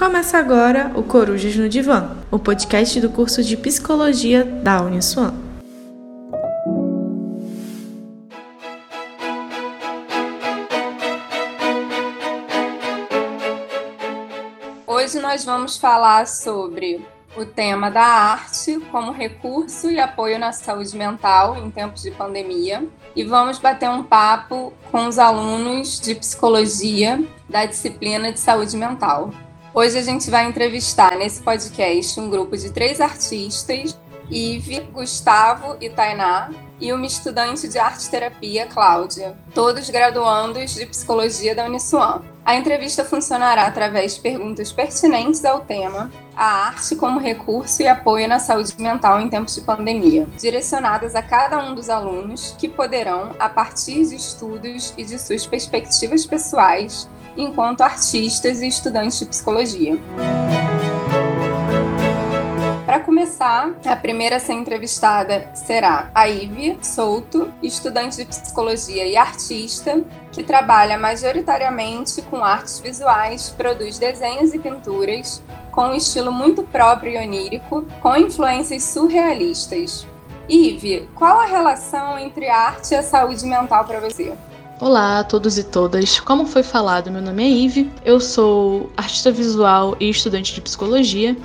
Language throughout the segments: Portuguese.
Começa agora o Corujas no Divã, o podcast do curso de Psicologia da Uniswan. Hoje nós vamos falar sobre o tema da arte como recurso e apoio na saúde mental em tempos de pandemia e vamos bater um papo com os alunos de psicologia da disciplina de saúde mental. Hoje a gente vai entrevistar nesse podcast um grupo de três artistas, Ive, Gustavo e Tainá, e uma estudante de arte-terapia, Cláudia, todos graduandos de psicologia da Uniswan. A entrevista funcionará através de perguntas pertinentes ao tema, a arte como recurso e apoio na saúde mental em tempos de pandemia, direcionadas a cada um dos alunos que poderão, a partir de estudos e de suas perspectivas pessoais, enquanto artistas e estudantes de psicologia. Para começar, a primeira a ser entrevistada será a Ivy Souto, estudante de psicologia e artista, que trabalha majoritariamente com artes visuais, produz desenhos e pinturas com um estilo muito próprio e onírico, com influências surrealistas. Ivy, qual a relação entre arte e a saúde mental para você? Olá a todos e todas. Como foi falado, meu nome é Ive, eu sou artista visual e estudante de psicologia.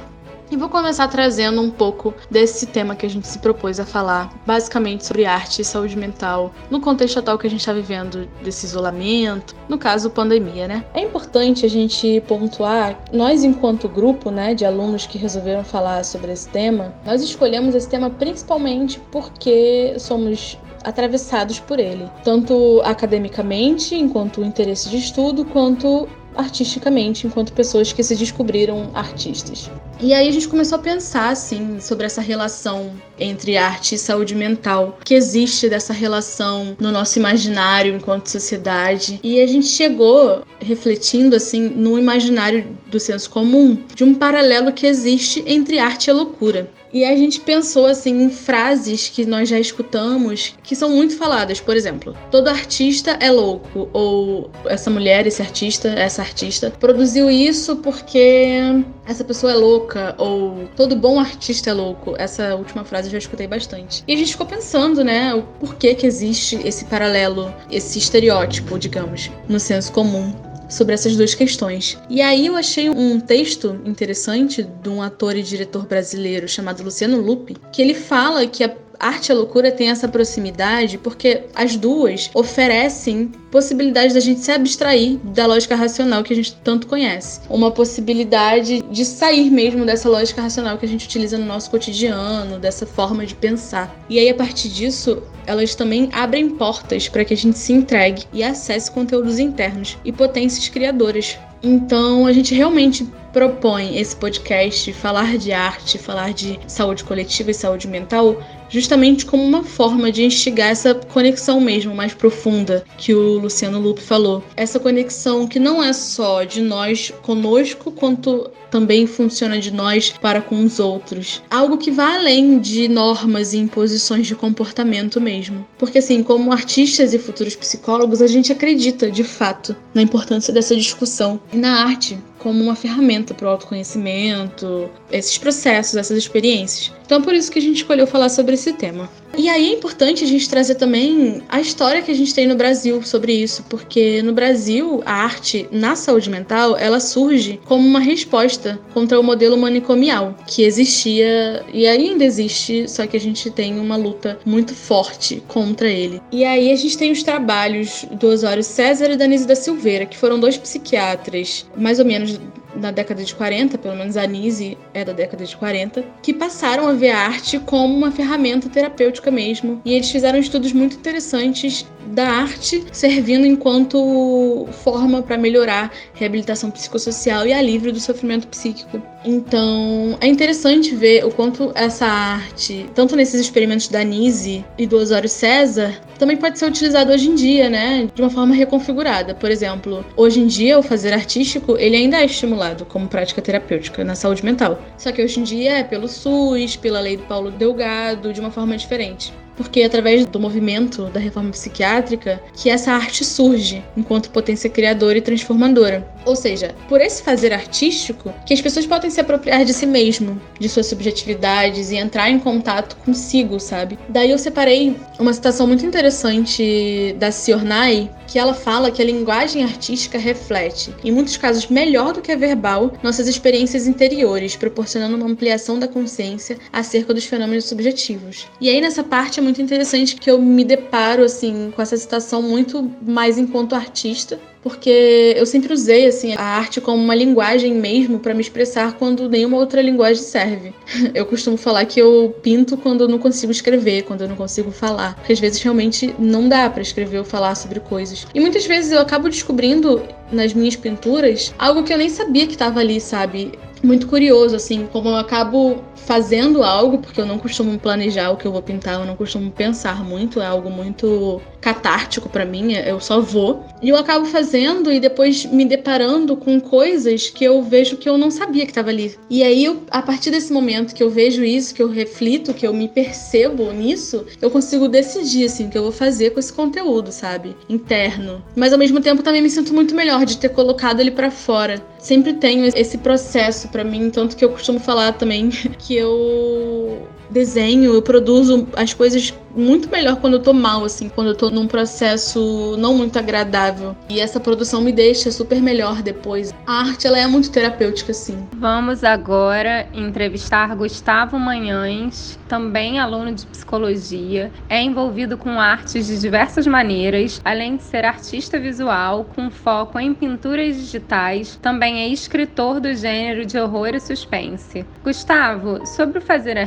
E vou começar trazendo um pouco desse tema que a gente se propôs a falar, basicamente sobre arte e saúde mental, no contexto atual que a gente está vivendo desse isolamento, no caso pandemia, né? É importante a gente pontuar, nós enquanto grupo, né, de alunos que resolveram falar sobre esse tema, nós escolhemos esse tema principalmente porque somos atravessados por ele, tanto academicamente, enquanto interesse de estudo, quanto artisticamente, enquanto pessoas que se descobriram artistas. E aí a gente começou a pensar assim sobre essa relação entre arte e saúde mental, que existe dessa relação no nosso imaginário enquanto sociedade. E a gente chegou refletindo assim no imaginário do senso comum de um paralelo que existe entre arte e loucura. E a gente pensou assim em frases que nós já escutamos que são muito faladas. Por exemplo, todo artista é louco ou essa mulher, esse artista, essa artista produziu isso porque essa pessoa é louca ou todo bom artista é louco. Essa última frase eu já escutei bastante. E a gente ficou pensando, né, o porquê que existe esse paralelo, esse estereótipo, digamos, no senso comum sobre essas duas questões. E aí eu achei um texto interessante de um ator e diretor brasileiro chamado Luciano Lupi, que ele fala que a Arte e a loucura tem essa proximidade porque as duas oferecem possibilidade da gente se abstrair da lógica racional que a gente tanto conhece. Uma possibilidade de sair mesmo dessa lógica racional que a gente utiliza no nosso cotidiano, dessa forma de pensar. E aí, a partir disso, elas também abrem portas para que a gente se entregue e acesse conteúdos internos e potências criadoras. Então, a gente realmente propõe esse podcast falar de arte, falar de saúde coletiva e saúde mental justamente como uma forma de instigar essa conexão mesmo mais profunda que o Luciano Lupe falou. Essa conexão que não é só de nós conosco, quanto também funciona de nós para com os outros. Algo que vai além de normas e imposições de comportamento mesmo. Porque assim, como artistas e futuros psicólogos, a gente acredita de fato na importância dessa discussão e na arte como uma ferramenta para o autoconhecimento, esses processos, essas experiências. Então, por isso que a gente escolheu falar sobre esse tema. E aí é importante a gente trazer também a história que a gente tem no Brasil sobre isso, porque no Brasil a arte na saúde mental ela surge como uma resposta contra o modelo manicomial que existia e ainda existe, só que a gente tem uma luta muito forte contra ele. E aí a gente tem os trabalhos do Osório César e da da Silveira, que foram dois psiquiatras mais ou menos na década de 40, pelo menos a Nise é da década de 40, que passaram a ver a arte como uma ferramenta terapêutica mesmo. E eles fizeram estudos muito interessantes da arte servindo enquanto forma para melhorar reabilitação psicossocial e alívio do sofrimento psíquico. Então, é interessante ver o quanto essa arte, tanto nesses experimentos da Nise e do Osório César, também pode ser utilizado hoje em dia, né, de uma forma reconfigurada. Por exemplo, hoje em dia o fazer artístico, ele ainda é estimulado como prática terapêutica na saúde mental. Só que hoje em dia é pelo SUS, pela lei do Paulo Delgado, de uma forma diferente. Porque é através do movimento da reforma psiquiátrica que essa arte surge enquanto potência criadora e transformadora. Ou seja, por esse fazer artístico que as pessoas podem se apropriar de si mesmo, de suas subjetividades e entrar em contato consigo, sabe? Daí eu separei uma citação muito interessante da Ciornai, que ela fala que a linguagem artística reflete, em muitos casos melhor do que a verbal, nossas experiências interiores, proporcionando uma ampliação da consciência acerca dos fenômenos subjetivos. E aí nessa parte muito interessante que eu me deparo assim com essa citação muito mais enquanto artista porque eu sempre usei assim a arte como uma linguagem mesmo para me expressar quando nenhuma outra linguagem serve. Eu costumo falar que eu pinto quando eu não consigo escrever, quando eu não consigo falar, porque às vezes realmente não dá para escrever ou falar sobre coisas. E muitas vezes eu acabo descobrindo nas minhas pinturas algo que eu nem sabia que estava ali, sabe? Muito curioso, assim, como eu acabo fazendo algo, porque eu não costumo planejar o que eu vou pintar, eu não costumo pensar muito, é algo muito catártico para mim, eu só vou. E eu acabo fazendo e depois me deparando com coisas que eu vejo que eu não sabia que estava ali. E aí, eu, a partir desse momento que eu vejo isso, que eu reflito, que eu me percebo nisso, eu consigo decidir, assim, o que eu vou fazer com esse conteúdo, sabe? Interno. Mas ao mesmo tempo também me sinto muito melhor de ter colocado ele para fora. Sempre tenho esse processo para mim, tanto que eu costumo falar também que eu desenho, eu produzo as coisas muito melhor quando eu tô mal, assim, quando eu tô num processo não muito agradável. E essa produção me deixa super melhor depois. A arte, ela é muito terapêutica, assim. Vamos agora entrevistar Gustavo Manhães, também aluno de psicologia, é envolvido com artes de diversas maneiras, além de ser artista visual, com foco em pinturas digitais, também é escritor do gênero de horror e suspense. Gustavo, sobre o fazer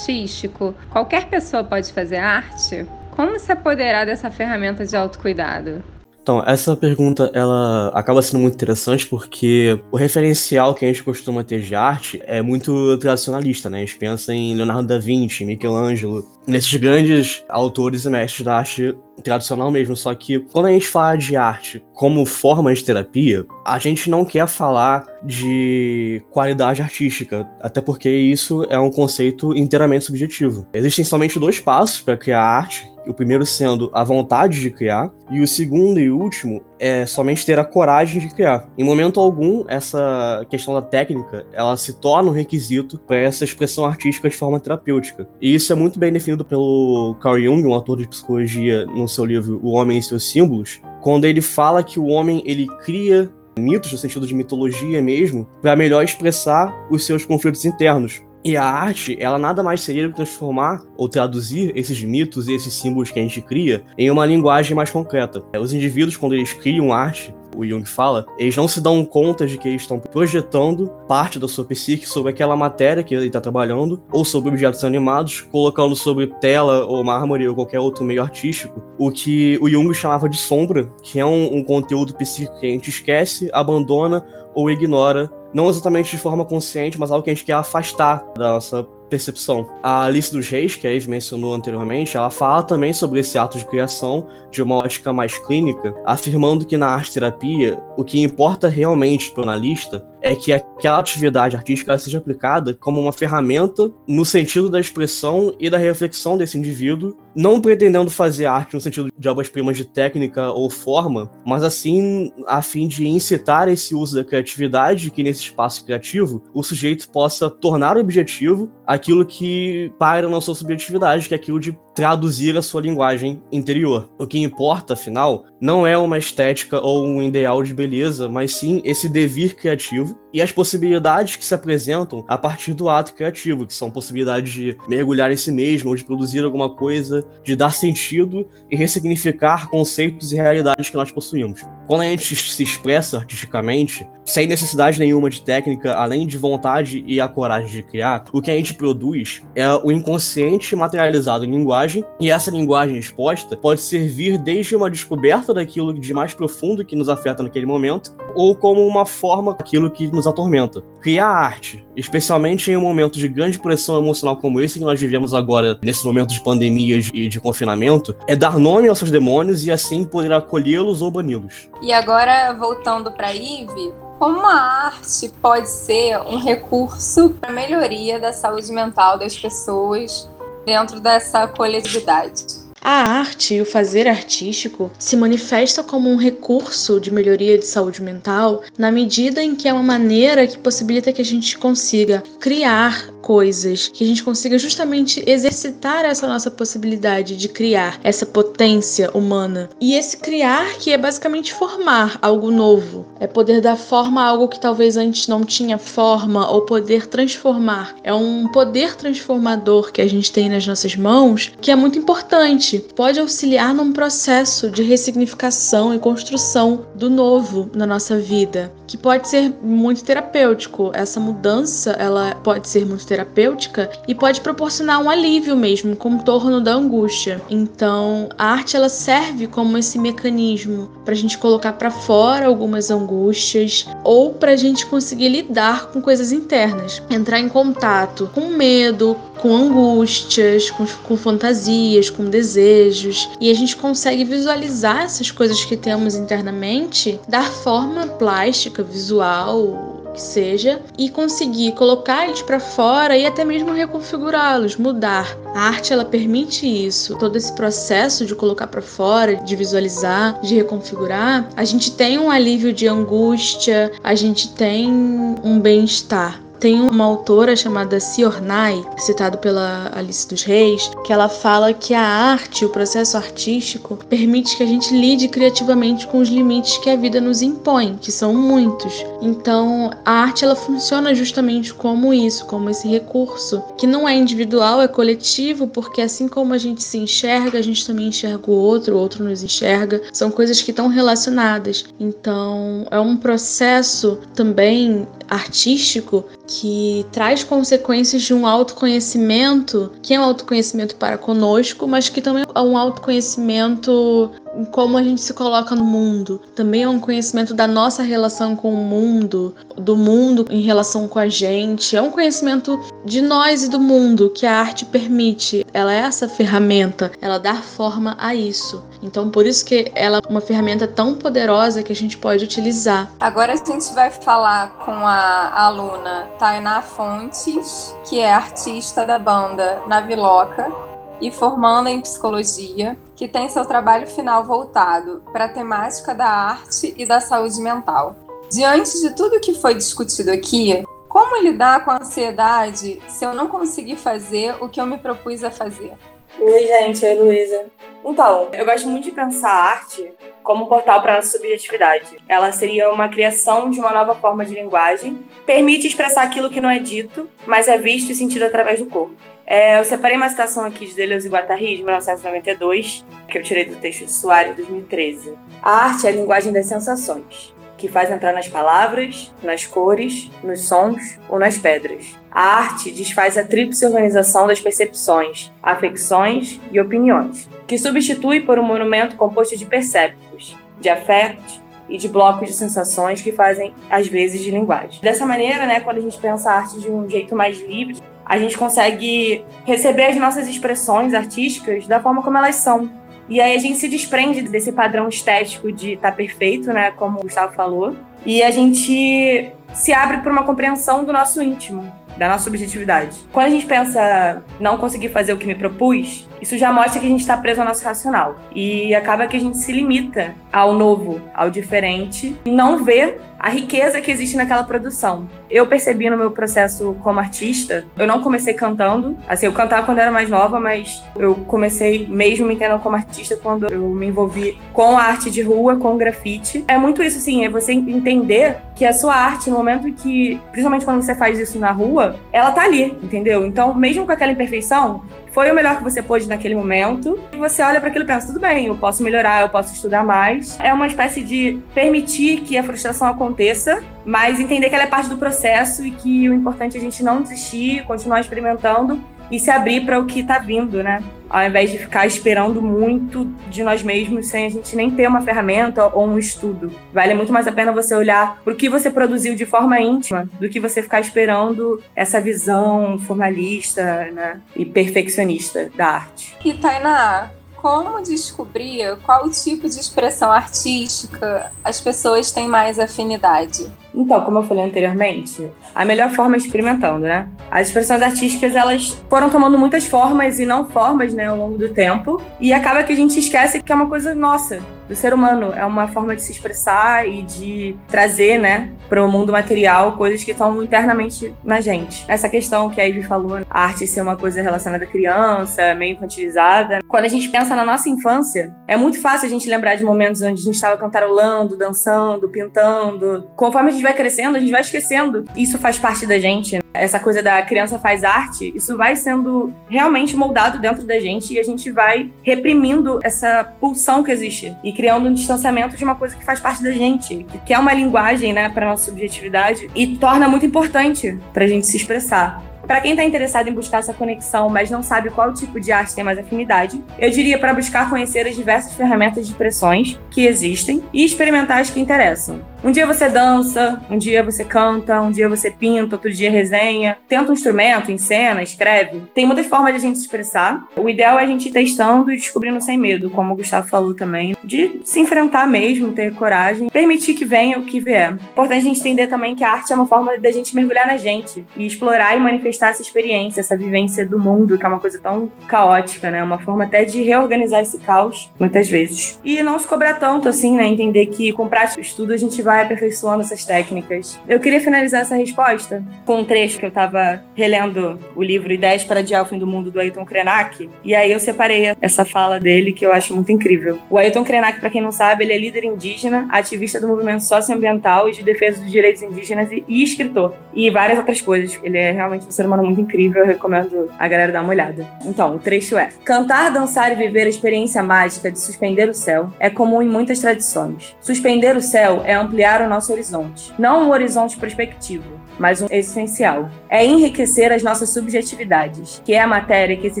artístico, qualquer pessoa pode fazer arte? arte, como se apoderar dessa ferramenta de autocuidado? Então, essa pergunta ela acaba sendo muito interessante porque o referencial que a gente costuma ter de arte é muito tradicionalista, né? A gente pensa em Leonardo da Vinci, Michelangelo, nesses grandes autores e mestres da arte tradicional mesmo. Só que quando a gente fala de arte como forma de terapia, a gente não quer falar de qualidade artística, até porque isso é um conceito inteiramente subjetivo. Existem somente dois passos para criar arte, o primeiro sendo a vontade de criar, e o segundo e último é somente ter a coragem de criar. Em momento algum, essa questão da técnica, ela se torna um requisito para essa expressão artística de forma terapêutica. E isso é muito bem definido pelo Carl Jung, um autor de psicologia, no seu livro O Homem e seus Símbolos, quando ele fala que o homem ele cria mitos no sentido de mitologia mesmo, para melhor expressar os seus conflitos internos. E a arte, ela nada mais seria do que transformar ou traduzir esses mitos e esses símbolos que a gente cria em uma linguagem mais concreta. Os indivíduos, quando eles criam arte, o Jung fala, eles não se dão conta de que eles estão projetando parte da sua psique sobre aquela matéria que ele está trabalhando, ou sobre objetos animados, colocando sobre tela ou mármore ou qualquer outro meio artístico, o que o Jung chamava de sombra, que é um, um conteúdo psíquico que a gente esquece, abandona ou ignora não exatamente de forma consciente, mas algo que a gente quer afastar da nossa percepção. A Alice dos Reis, que a Eve mencionou anteriormente, ela fala também sobre esse ato de criação de uma ótica mais clínica, afirmando que na arte-terapia o que importa realmente para o analista é que aquela atividade artística seja aplicada como uma ferramenta no sentido da expressão e da reflexão desse indivíduo, não pretendendo fazer arte no sentido de obras-primas de técnica ou forma, mas assim a fim de incitar esse uso da criatividade, que nesse espaço criativo o sujeito possa tornar objetivo aquilo que para na sua subjetividade, que é aquilo de traduzir a sua linguagem interior. O que importa, afinal, não é uma estética ou um ideal de beleza, mas sim esse devir criativo e as possibilidades que se apresentam a partir do ato criativo, que são possibilidades de mergulhar em si mesmo, ou de produzir alguma coisa, de dar sentido e ressignificar conceitos e realidades que nós possuímos. Quando a gente se expressa artisticamente, sem necessidade nenhuma de técnica, além de vontade e a coragem de criar, o que a gente produz é o inconsciente materializado em linguagem, e essa linguagem exposta pode servir desde uma descoberta daquilo de mais profundo que nos afeta naquele momento, ou como uma forma daquilo que nos atormenta. Criar arte, especialmente em um momento de grande pressão emocional como esse que nós vivemos agora, nesse momento de pandemias e de confinamento, é dar nome aos seus demônios e assim poder acolhê-los ou bani-los. E agora, voltando para Ive, como a arte pode ser um recurso para melhoria da saúde mental das pessoas dentro dessa coletividade. A arte e o fazer artístico se manifesta como um recurso de melhoria de saúde mental na medida em que é uma maneira que possibilita que a gente consiga criar coisas, que a gente consiga justamente exercitar essa nossa possibilidade de criar essa potência humana. E esse criar que é basicamente formar algo novo, é poder dar forma a algo que talvez antes não tinha forma ou poder transformar. É um poder transformador que a gente tem nas nossas mãos que é muito importante. Pode auxiliar num processo de ressignificação e construção do novo na nossa vida, que pode ser muito terapêutico. Essa mudança, ela pode ser muito terapêutica e pode proporcionar um alívio mesmo, contorno da angústia. Então, a arte ela serve como esse mecanismo para a gente colocar para fora algumas angústias ou para a gente conseguir lidar com coisas internas, entrar em contato com medo, com angústias, com, com fantasias, com desejos, e a gente consegue visualizar essas coisas que temos internamente, dar forma plástica, visual, que seja, e conseguir colocar eles para fora e até mesmo reconfigurá-los, mudar. A arte ela permite isso. Todo esse processo de colocar para fora, de visualizar, de reconfigurar, a gente tem um alívio de angústia, a gente tem um bem-estar. Tem uma autora chamada Siornai, citado pela Alice dos Reis, que ela fala que a arte, o processo artístico, permite que a gente lide criativamente com os limites que a vida nos impõe, que são muitos. Então, a arte ela funciona justamente como isso, como esse recurso, que não é individual, é coletivo, porque assim como a gente se enxerga, a gente também enxerga o outro, o outro nos enxerga. São coisas que estão relacionadas. Então, é um processo também artístico que traz consequências de um autoconhecimento, que é um autoconhecimento para conosco, mas que também é um autoconhecimento como a gente se coloca no mundo. Também é um conhecimento da nossa relação com o mundo, do mundo em relação com a gente. É um conhecimento de nós e do mundo que a arte permite. Ela é essa ferramenta, ela dá forma a isso. Então, por isso que ela é uma ferramenta tão poderosa que a gente pode utilizar. Agora a gente vai falar com a aluna Tainá Fontes, que é artista da banda Naviloca e formanda em psicologia, que tem seu trabalho final voltado para a temática da arte e da saúde mental. Diante de tudo que foi discutido aqui, como lidar com a ansiedade se eu não conseguir fazer o que eu me propus a fazer? Oi, gente, oi, Luísa. Então, eu gosto muito de pensar a arte como um portal para a subjetividade. Ela seria uma criação de uma nova forma de linguagem, permite expressar aquilo que não é dito, mas é visto e sentido através do corpo. É, eu separei uma citação aqui de Deleuze e Guattari, de 1992, que eu tirei do texto de Soares, de 2013. A arte é a linguagem das sensações, que faz entrar nas palavras, nas cores, nos sons ou nas pedras. A arte desfaz a tríplice organização das percepções, afecções e opiniões, que substitui por um monumento composto de percépticos, de afetos e de blocos de sensações que fazem, às vezes, de linguagem. Dessa maneira, né, quando a gente pensa a arte de um jeito mais livre, a gente consegue receber as nossas expressões artísticas da forma como elas são. E aí a gente se desprende desse padrão estético de estar tá perfeito, né, como o Gustavo falou, e a gente se abre para uma compreensão do nosso íntimo, da nossa subjetividade. Quando a gente pensa não conseguir fazer o que me propus, isso já mostra que a gente está preso ao nosso racional. E acaba que a gente se limita ao novo, ao diferente, e não vê a riqueza que existe naquela produção. Eu percebi no meu processo como artista, eu não comecei cantando, assim, eu cantava quando era mais nova, mas eu comecei mesmo me entendendo como artista quando eu me envolvi com a arte de rua, com o grafite. É muito isso, assim, é você entender que a sua arte, no momento que, principalmente quando você faz isso na rua, ela tá ali, entendeu? Então, mesmo com aquela imperfeição, foi o melhor que você pôde naquele momento. E você olha para aquilo e pensa: tudo bem, eu posso melhorar, eu posso estudar mais. É uma espécie de permitir que a frustração aconteça, mas entender que ela é parte do processo e que o importante é a gente não desistir, continuar experimentando e se abrir para o que está vindo, né? Ao invés de ficar esperando muito de nós mesmos sem a gente nem ter uma ferramenta ou um estudo. Vale muito mais a pena você olhar para o que você produziu de forma íntima do que você ficar esperando essa visão formalista né? e perfeccionista da arte. E Tainá, como descobrir qual tipo de expressão artística as pessoas têm mais afinidade? Então, como eu falei anteriormente, a melhor forma é experimentando, né? As expressões artísticas, elas foram tomando muitas formas e não formas, né, ao longo do tempo, e acaba que a gente esquece que é uma coisa nossa, do ser humano, é uma forma de se expressar e de trazer, né, para o mundo material coisas que estão internamente na gente. Essa questão que a Ivy falou, a arte ser uma coisa relacionada à criança, meio infantilizada. Quando a gente pensa na nossa infância, é muito fácil a gente lembrar de momentos onde a gente estava cantarolando, dançando, pintando. Conforme a vai crescendo, a gente vai esquecendo. Isso faz parte da gente. Essa coisa da criança faz arte, isso vai sendo realmente moldado dentro da gente e a gente vai reprimindo essa pulsão que existe e criando um distanciamento de uma coisa que faz parte da gente, que é uma linguagem, né, para nossa subjetividade e torna muito importante para a gente se expressar. Para quem está interessado em buscar essa conexão, mas não sabe qual tipo de arte tem mais afinidade, eu diria para buscar conhecer as diversas ferramentas de expressões que existem e experimentar as que interessam. Um dia você dança, um dia você canta, um dia você pinta, outro dia resenha, tenta um instrumento, encena, escreve. Tem muitas formas de a gente se expressar. O ideal é a gente ir testando e descobrindo sem medo, como o Gustavo falou também, de se enfrentar mesmo, ter coragem, permitir que venha o que vier. Importante a gente entender também que a arte é uma forma da gente mergulhar na gente e explorar e manifestar essa experiência, essa vivência do mundo, que é uma coisa tão caótica, né? Uma forma até de reorganizar esse caos, muitas vezes. E não se cobrar tanto, assim, né? Entender que com prática estudo a gente vai vai aperfeiçoando essas técnicas. Eu queria finalizar essa resposta com um trecho que eu estava relendo o livro Ideias para Adiar o Fim do Mundo do Ailton Krenak, e aí eu separei essa fala dele que eu acho muito incrível. O Ailton Krenak, para quem não sabe, ele é líder indígena, ativista do movimento socioambiental e de defesa dos direitos indígenas e, e escritor, e várias outras coisas. Ele é realmente um ser humano muito incrível, eu recomendo a galera dar uma olhada. Então, o trecho é: Cantar, dançar e viver a experiência mágica de suspender o céu é comum em muitas tradições. Suspender o céu é ampliar ampliar o nosso horizonte. Não um horizonte prospectivo, mas um essencial. É enriquecer as nossas subjetividades, que é a matéria que esse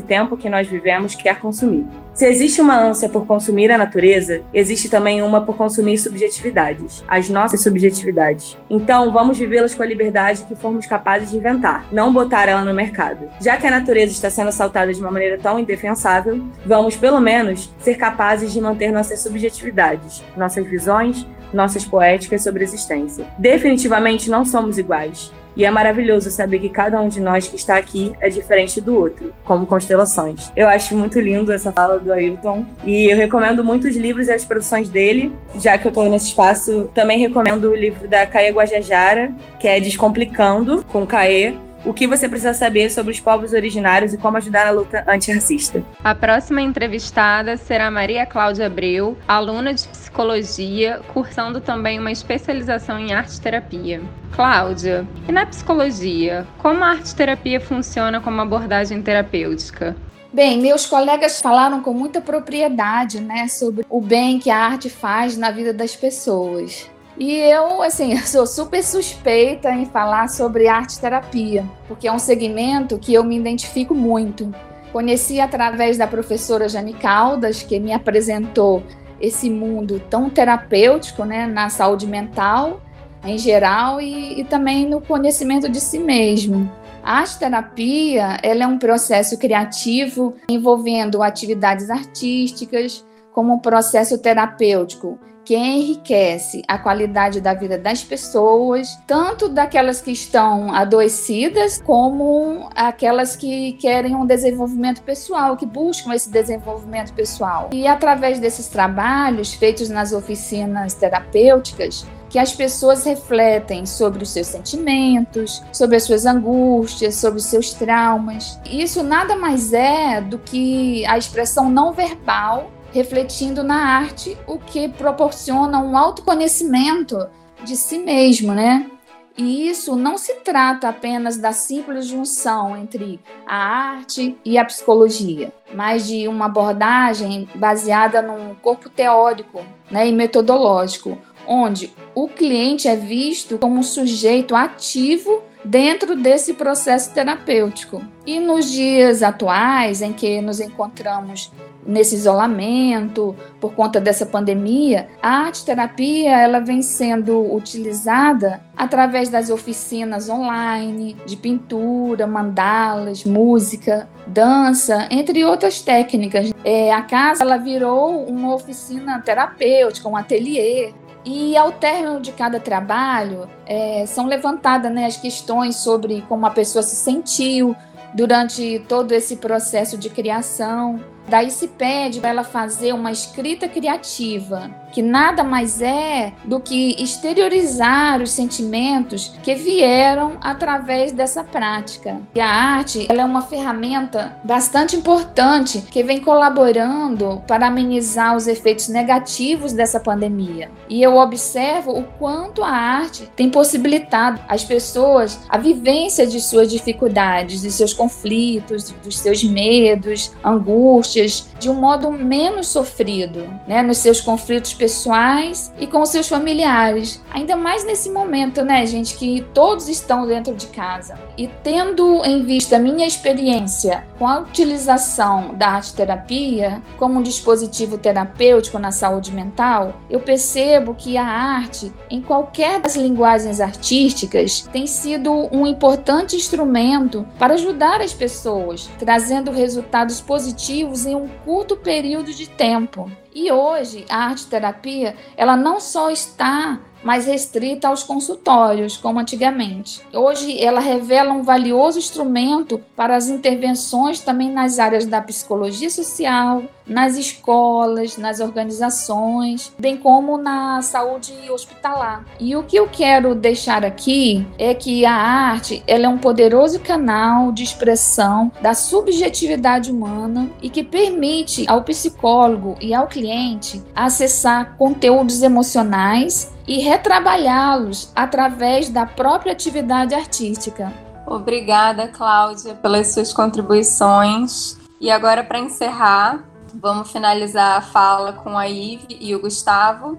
tempo que nós vivemos quer consumir. Se existe uma ânsia por consumir a natureza, existe também uma por consumir subjetividades, as nossas subjetividades. Então, vamos vivê-las com a liberdade que formos capazes de inventar, não botar ela no mercado. Já que a natureza está sendo assaltada de uma maneira tão indefensável, vamos, pelo menos, ser capazes de manter nossas subjetividades, nossas visões, nossas poéticas sobre existência. Definitivamente não somos iguais. E é maravilhoso saber que cada um de nós que está aqui é diferente do outro, como constelações. Eu acho muito lindo essa fala do Ailton e eu recomendo muitos livros e as produções dele, já que eu estou nesse espaço. Também recomendo o livro da Caê Guajajara, que é Descomplicando, com Caê, o que você precisa saber sobre os povos originários e como ajudar na luta antirracista. A próxima entrevistada será Maria Cláudia Abreu, aluna de psicologia, cursando também uma especialização em arte-terapia. Cláudia, e na psicologia, como a arte-terapia funciona como abordagem terapêutica? Bem, meus colegas falaram com muita propriedade, né, sobre o bem que a arte faz na vida das pessoas. E eu, assim, sou super suspeita em falar sobre arte terapia, porque é um segmento que eu me identifico muito. Conheci através da professora Jane Caldas, que me apresentou esse mundo tão terapêutico, né, na saúde mental em geral e, e também no conhecimento de si mesmo. A arte terapia ela é um processo criativo envolvendo atividades artísticas como um processo terapêutico que enriquece a qualidade da vida das pessoas, tanto daquelas que estão adoecidas, como aquelas que querem um desenvolvimento pessoal, que buscam esse desenvolvimento pessoal. E através desses trabalhos feitos nas oficinas terapêuticas, que as pessoas refletem sobre os seus sentimentos, sobre as suas angústias, sobre os seus traumas. Isso nada mais é do que a expressão não verbal refletindo na arte, o que proporciona um autoconhecimento de si mesmo, né? E isso não se trata apenas da simples junção entre a arte e a psicologia, mas de uma abordagem baseada num corpo teórico né, e metodológico, onde o cliente é visto como um sujeito ativo dentro desse processo terapêutico. E nos dias atuais, em que nos encontramos nesse isolamento por conta dessa pandemia, a arte terapia ela vem sendo utilizada através das oficinas online de pintura, mandalas, música, dança, entre outras técnicas. É, a casa ela virou uma oficina terapêutica, um ateliê. E ao término de cada trabalho, é, são levantadas né, as questões sobre como a pessoa se sentiu durante todo esse processo de criação. Daí se pede para ela fazer uma escrita criativa, que nada mais é do que exteriorizar os sentimentos que vieram através dessa prática. E a arte ela é uma ferramenta bastante importante que vem colaborando para amenizar os efeitos negativos dessa pandemia. E eu observo o quanto a arte tem possibilitado às pessoas a vivência de suas dificuldades, de seus conflitos, dos seus medos, angústias de um modo menos sofrido, né, nos seus conflitos pessoais e com seus familiares. Ainda mais nesse momento, né, gente, que todos estão dentro de casa. E tendo em vista a minha experiência com a utilização da arte terapia como um dispositivo terapêutico na saúde mental, eu percebo que a arte, em qualquer das linguagens artísticas, tem sido um importante instrumento para ajudar as pessoas, trazendo resultados positivos em um curto período de tempo. E hoje a arte terapia, ela não só está mais restrita aos consultórios, como antigamente. Hoje ela revela um valioso instrumento para as intervenções também nas áreas da psicologia social, nas escolas, nas organizações, bem como na saúde hospitalar. E o que eu quero deixar aqui é que a arte ela é um poderoso canal de expressão da subjetividade humana e que permite ao psicólogo e ao cliente acessar conteúdos emocionais e retrabalhá-los através da própria atividade artística. Obrigada, Cláudia, pelas suas contribuições. E agora, para encerrar, vamos finalizar a fala com a Ive e o Gustavo,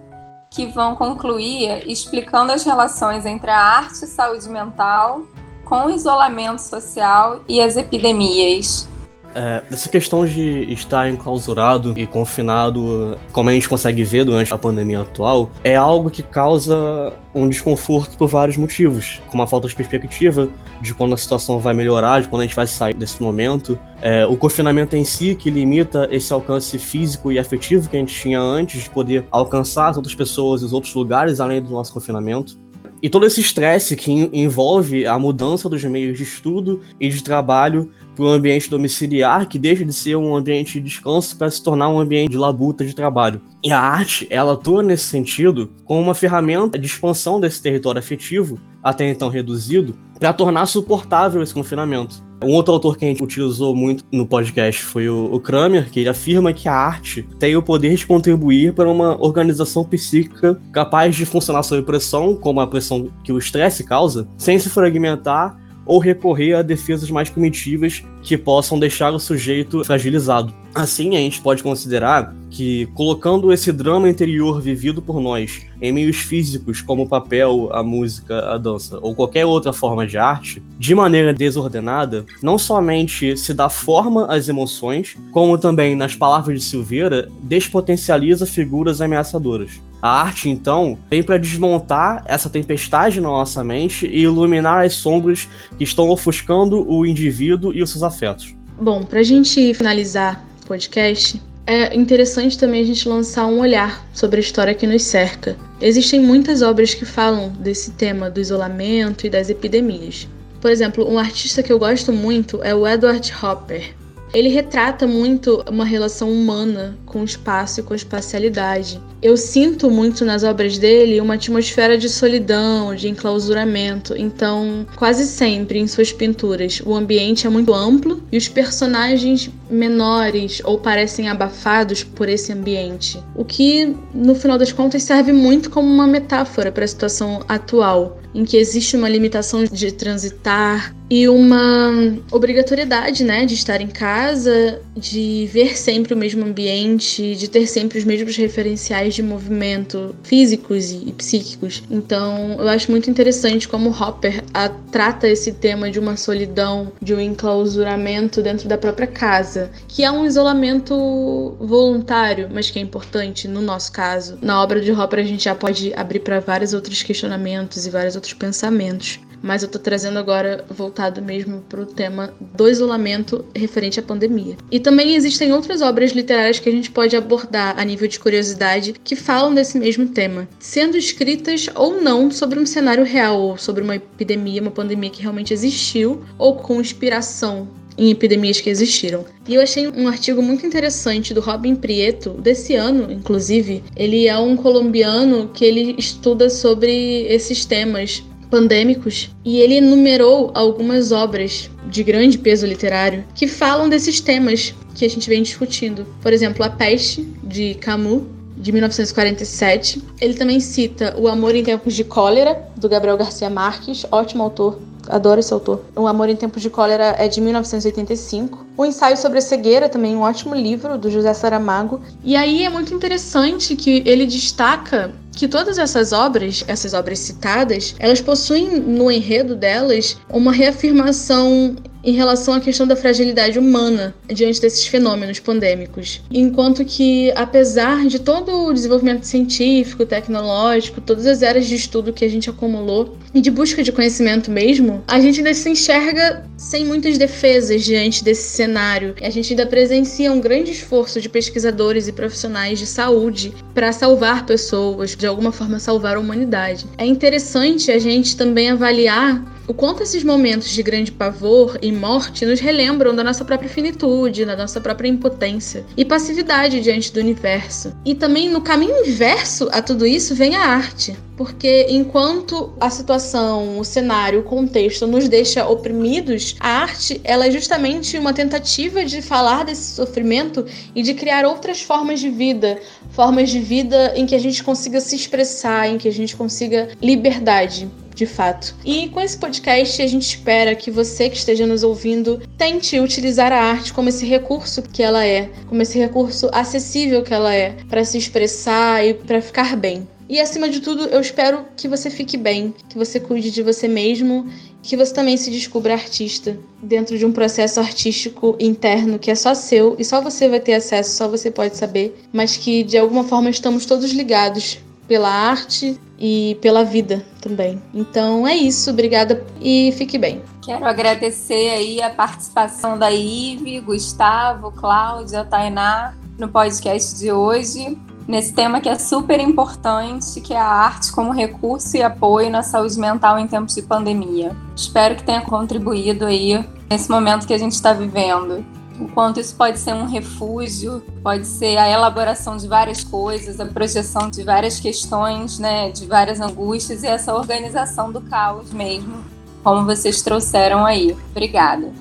que vão concluir explicando as relações entre a arte e saúde mental com o isolamento social e as epidemias. É, essa questão de estar enclausurado e confinado, como a gente consegue ver durante a pandemia atual, é algo que causa um desconforto por vários motivos, como a falta de perspectiva de quando a situação vai melhorar, de quando a gente vai sair desse momento, é, o confinamento em si que limita esse alcance físico e afetivo que a gente tinha antes de poder alcançar as outras pessoas e os outros lugares além do nosso confinamento. E todo esse estresse que envolve a mudança dos meios de estudo e de trabalho para um ambiente domiciliar que deixa de ser um ambiente de descanso para se tornar um ambiente de labuta de trabalho. E a arte, ela atua nesse sentido como uma ferramenta de expansão desse território afetivo, até então reduzido, para tornar suportável esse confinamento. Um outro autor que a gente utilizou muito no podcast foi o Kramer, que ele afirma que a arte tem o poder de contribuir para uma organização psíquica capaz de funcionar sob pressão, como a pressão que o estresse causa, sem se fragmentar ou recorrer a defesas mais primitivas que possam deixar o sujeito fragilizado. Assim, a gente pode considerar que, colocando esse drama interior vivido por nós em meios físicos, como o papel, a música, a dança ou qualquer outra forma de arte, de maneira desordenada, não somente se dá forma às emoções, como também, nas palavras de Silveira, despotencializa figuras ameaçadoras. A arte, então, vem para desmontar essa tempestade na nossa mente e iluminar as sombras que estão ofuscando o indivíduo e os seus afetos. Bom, para a gente finalizar o podcast, é interessante também a gente lançar um olhar sobre a história que nos cerca. Existem muitas obras que falam desse tema do isolamento e das epidemias. Por exemplo, um artista que eu gosto muito é o Edward Hopper. Ele retrata muito uma relação humana com o espaço e com a espacialidade. Eu sinto muito nas obras dele uma atmosfera de solidão, de enclausuramento. Então, quase sempre em suas pinturas, o ambiente é muito amplo e os personagens menores ou parecem abafados por esse ambiente. O que, no final das contas, serve muito como uma metáfora para a situação atual em que existe uma limitação de transitar e uma obrigatoriedade, né, de estar em casa, de ver sempre o mesmo ambiente, de ter sempre os mesmos referenciais sinais de movimento físicos e, psíquicos. Então, eu acho muito interessante como Hopper a, trata esse tema de uma solidão, de um enclausuramento dentro da própria casa, que é um isolamento voluntário, mas que é importante no nosso caso. Na obra de Hopper a gente já pode abrir para vários outros questionamentos e vários outros pensamentos mas eu tô trazendo agora voltado mesmo pro tema do isolamento referente à pandemia. E também existem outras obras literárias que a gente pode abordar a nível de curiosidade que falam desse mesmo tema, sendo escritas ou não sobre um cenário real ou sobre uma epidemia, uma pandemia que realmente existiu ou com inspiração em epidemias que existiram. E eu achei um artigo muito interessante do Robin Prieto, desse ano, inclusive. Ele é um colombiano que ele estuda sobre esses temas pandêmicos e ele enumerou algumas obras de grande peso literário que falam desses temas que a gente vem discutindo. Por exemplo, A Peste, de Camus, de 1947. Ele também cita O Amor em Tempos de Cólera, do Gabriel Garcia Marques, ótimo autor. Adoro esse autor. O Amor em Tempos de Cólera é de 1985. O Ensaio sobre a Cegueira, também um ótimo livro, do José Saramago. E aí é muito interessante que ele destaca que todas essas obras, essas obras citadas, elas possuem no enredo delas uma reafirmação em relação à questão da fragilidade humana diante desses fenômenos pandêmicos. Enquanto que, apesar de todo o desenvolvimento científico, tecnológico, todas as eras de estudo que a gente acumulou e de busca de conhecimento mesmo, a gente ainda se enxerga sem muitas defesas diante desse cenário. A gente ainda presencia um grande esforço de pesquisadores e profissionais de saúde para salvar pessoas, de alguma forma salvar a humanidade. É interessante a gente também avaliar o quanto esses momentos de grande pavor e morte nos relembram da nossa própria finitude, da nossa própria impotência e passividade diante do universo. E também no caminho inverso a tudo isso vem a arte, porque enquanto a situação, o cenário, o contexto nos deixa oprimidos, a arte ela é justamente uma tentativa de falar desse sofrimento e de criar outras formas de vida, formas de vida em que a gente consiga se expressar, em que a gente consiga liberdade de fato. E com esse podcast, a gente espera que você que esteja nos ouvindo tente utilizar a arte como esse recurso que ela é, como esse recurso acessível que ela é, para se expressar e para ficar bem. E acima de tudo, eu espero que você fique bem, que você cuide de você mesmo, que você também se descubra artista dentro de um processo artístico interno que é só seu e só você vai ter acesso, só você pode saber, mas que de alguma forma estamos todos ligados pela arte e pela vida também. Então é isso, obrigada e fique bem. Quero agradecer aí a participação da Ive, Gustavo, Cláudia, Tainá no podcast de hoje, nesse tema que é super importante, que é a arte como recurso e apoio na saúde mental em tempos de pandemia. Espero que tenha contribuído aí nesse momento que a gente está vivendo o quanto isso pode ser um refúgio, pode ser a elaboração de várias coisas, a projeção de várias questões, né, de várias angústias e essa organização do caos mesmo, como vocês trouxeram aí. Obrigada.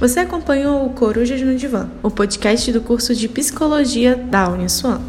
Você acompanhou o Corujas no Divã, o podcast do curso de Psicologia da Uniswan.